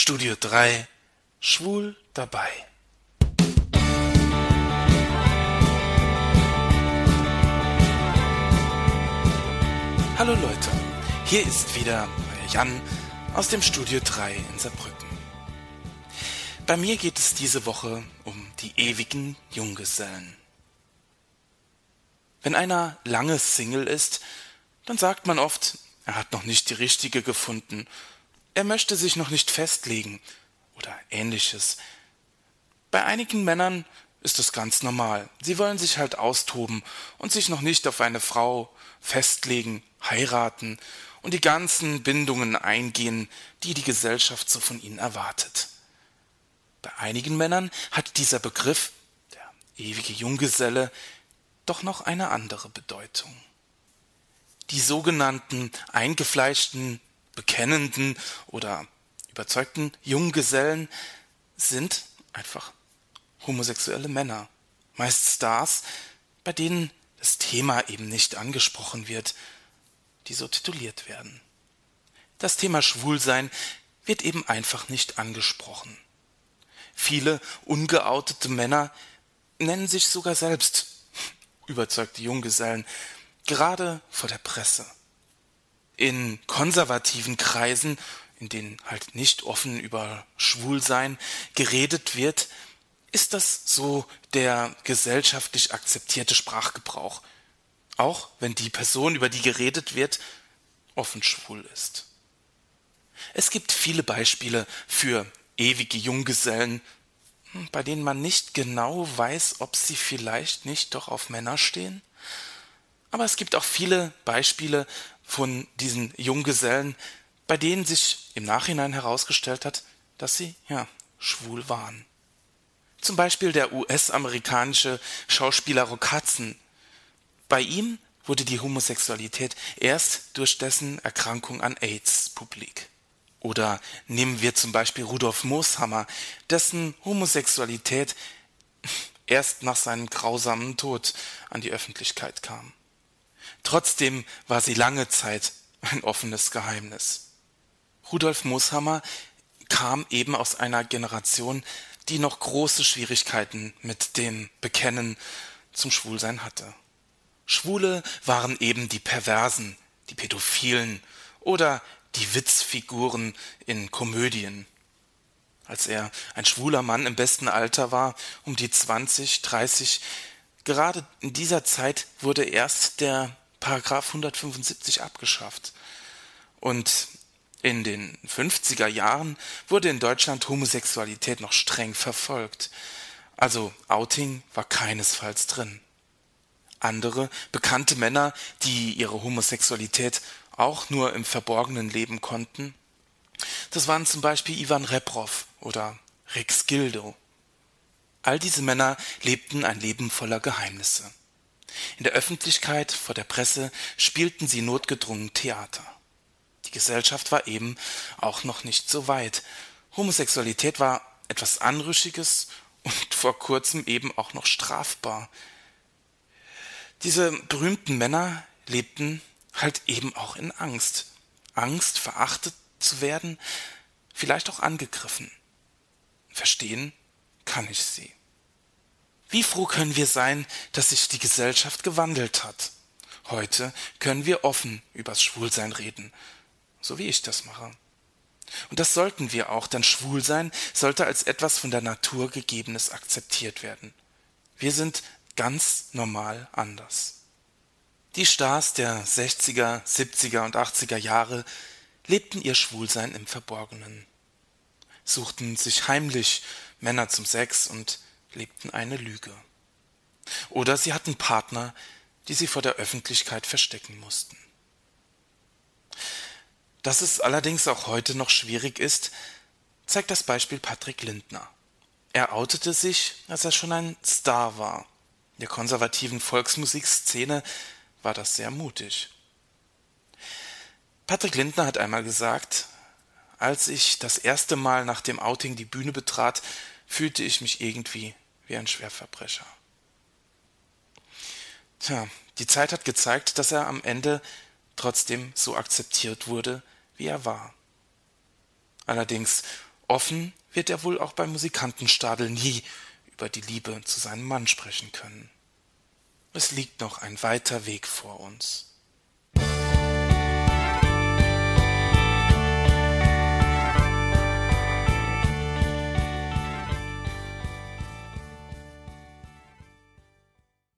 Studio 3 Schwul dabei. Hallo Leute, hier ist wieder Jan aus dem Studio 3 in Saarbrücken. Bei mir geht es diese Woche um die ewigen Junggesellen. Wenn einer lange Single ist, dann sagt man oft, er hat noch nicht die richtige gefunden, er möchte sich noch nicht festlegen oder ähnliches. Bei einigen Männern ist es ganz normal. Sie wollen sich halt austoben und sich noch nicht auf eine Frau festlegen, heiraten und die ganzen Bindungen eingehen, die die Gesellschaft so von ihnen erwartet. Bei einigen Männern hat dieser Begriff, der ewige Junggeselle, doch noch eine andere Bedeutung. Die sogenannten eingefleischten, bekennenden oder überzeugten Junggesellen sind einfach homosexuelle Männer, meist Stars, bei denen das Thema eben nicht angesprochen wird, die so tituliert werden. Das Thema Schwulsein wird eben einfach nicht angesprochen. Viele ungeoutete Männer nennen sich sogar selbst überzeugte Junggesellen, gerade vor der Presse. In konservativen Kreisen, in denen halt nicht offen über Schwulsein geredet wird, ist das so der gesellschaftlich akzeptierte Sprachgebrauch, auch wenn die Person, über die geredet wird, offen schwul ist. Es gibt viele Beispiele für ewige Junggesellen, bei denen man nicht genau weiß, ob sie vielleicht nicht doch auf Männer stehen. Aber es gibt auch viele Beispiele von diesen Junggesellen, bei denen sich im Nachhinein herausgestellt hat, dass sie ja schwul waren. Zum Beispiel der US-amerikanische Schauspieler Hudson. Bei ihm wurde die Homosexualität erst durch dessen Erkrankung an AIDS publik. Oder nehmen wir zum Beispiel Rudolf Mooshammer, dessen Homosexualität erst nach seinem grausamen Tod an die Öffentlichkeit kam. Trotzdem war sie lange Zeit ein offenes Geheimnis. Rudolf Mooshammer kam eben aus einer Generation, die noch große Schwierigkeiten mit dem Bekennen zum Schwulsein hatte. Schwule waren eben die Perversen, die Pädophilen oder die Witzfiguren in Komödien. Als er ein schwuler Mann im besten Alter war, um die 20, 30, gerade in dieser Zeit wurde erst der Paragraph 175 abgeschafft. Und in den 50er Jahren wurde in Deutschland Homosexualität noch streng verfolgt. Also Outing war keinesfalls drin. Andere bekannte Männer, die ihre Homosexualität auch nur im Verborgenen leben konnten, das waren zum Beispiel Ivan Reprov oder Rex Gildo. All diese Männer lebten ein Leben voller Geheimnisse. In der Öffentlichkeit, vor der Presse spielten sie notgedrungen Theater. Die Gesellschaft war eben auch noch nicht so weit. Homosexualität war etwas Anrüchiges und vor kurzem eben auch noch strafbar. Diese berühmten Männer lebten halt eben auch in Angst. Angst, verachtet zu werden, vielleicht auch angegriffen. Verstehen kann ich sie. Wie froh können wir sein, dass sich die Gesellschaft gewandelt hat. Heute können wir offen übers Schwulsein reden so wie ich das mache. Und das sollten wir auch, denn Schwulsein sollte als etwas von der Natur gegebenes akzeptiert werden. Wir sind ganz normal anders. Die Stars der 60er, 70er und 80er Jahre lebten ihr Schwulsein im Verborgenen, suchten sich heimlich Männer zum Sex und lebten eine Lüge. Oder sie hatten Partner, die sie vor der Öffentlichkeit verstecken mussten. Dass es allerdings auch heute noch schwierig ist, zeigt das Beispiel Patrick Lindner. Er outete sich, als er schon ein Star war. Der konservativen Volksmusikszene war das sehr mutig. Patrick Lindner hat einmal gesagt, als ich das erste Mal nach dem Outing die Bühne betrat, fühlte ich mich irgendwie wie ein Schwerverbrecher. Tja, die Zeit hat gezeigt, dass er am Ende trotzdem so akzeptiert wurde, wie er war. Allerdings Offen wird er wohl auch beim Musikantenstadel nie über die Liebe zu seinem Mann sprechen können. Es liegt noch ein weiter Weg vor uns.